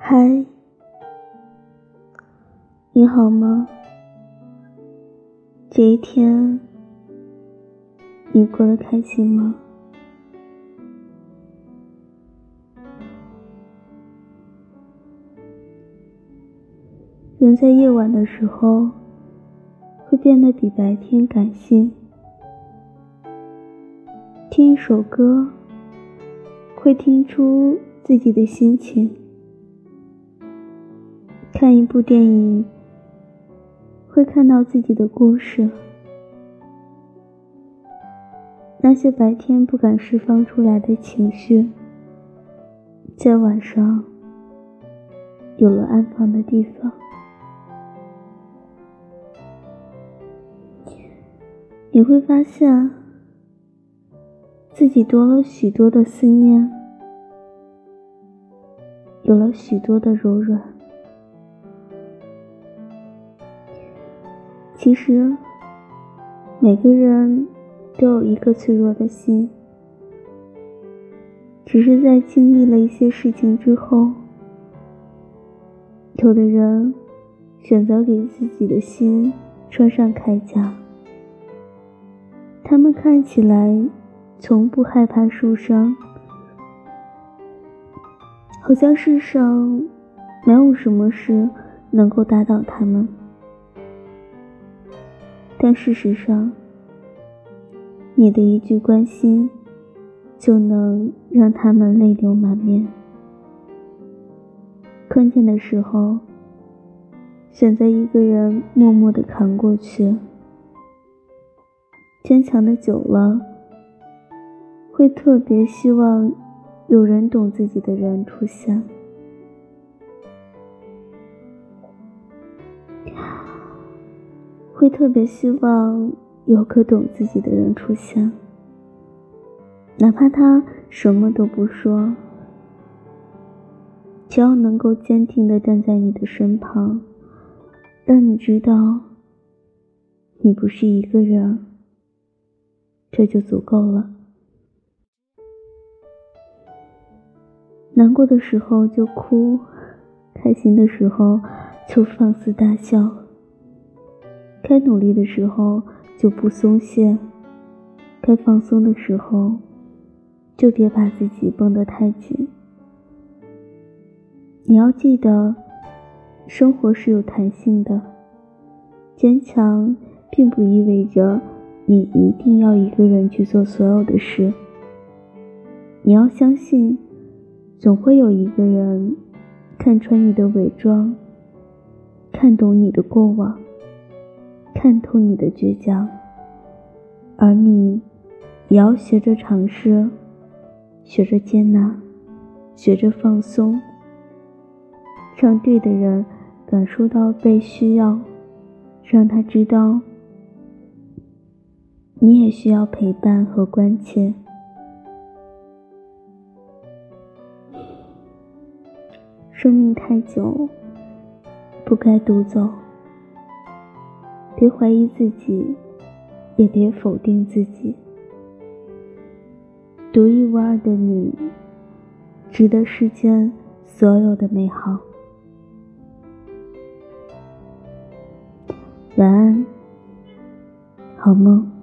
嗨，你好吗？这一天你过得开心吗？人在夜晚的时候会变得比白天感性，听一首歌会听出自己的心情，看一部电影会看到自己的故事，那些白天不敢释放出来的情绪，在晚上有了安放的地方。你会发现，自己多了许多的思念，有了许多的柔软。其实，每个人都有一个脆弱的心，只是在经历了一些事情之后，有的人选择给自己的心穿上铠甲。他们看起来从不害怕受伤，好像世上没有什么事能够打倒他们。但事实上，你的一句关心就能让他们泪流满面。关键的时候，选择一个人默默的扛过去。坚强的久了，会特别希望有人懂自己的人出现，会特别希望有个懂自己的人出现，哪怕他什么都不说，只要能够坚定的站在你的身旁，让你知道你不是一个人。这就足够了。难过的时候就哭，开心的时候就放肆大笑。该努力的时候就不松懈，该放松的时候就别把自己绷得太紧。你要记得，生活是有弹性的，坚强并不意味着。你一定要一个人去做所有的事。你要相信，总会有一个人看穿你的伪装，看懂你的过往，看透你的倔强。而你，也要学着尝试，学着接纳，学着放松，让对的人感受到被需要，让他知道。你也需要陪伴和关切。生命太久，不该独走。别怀疑自己，也别否定自己。独一无二的你，值得世间所有的美好。晚安，好梦。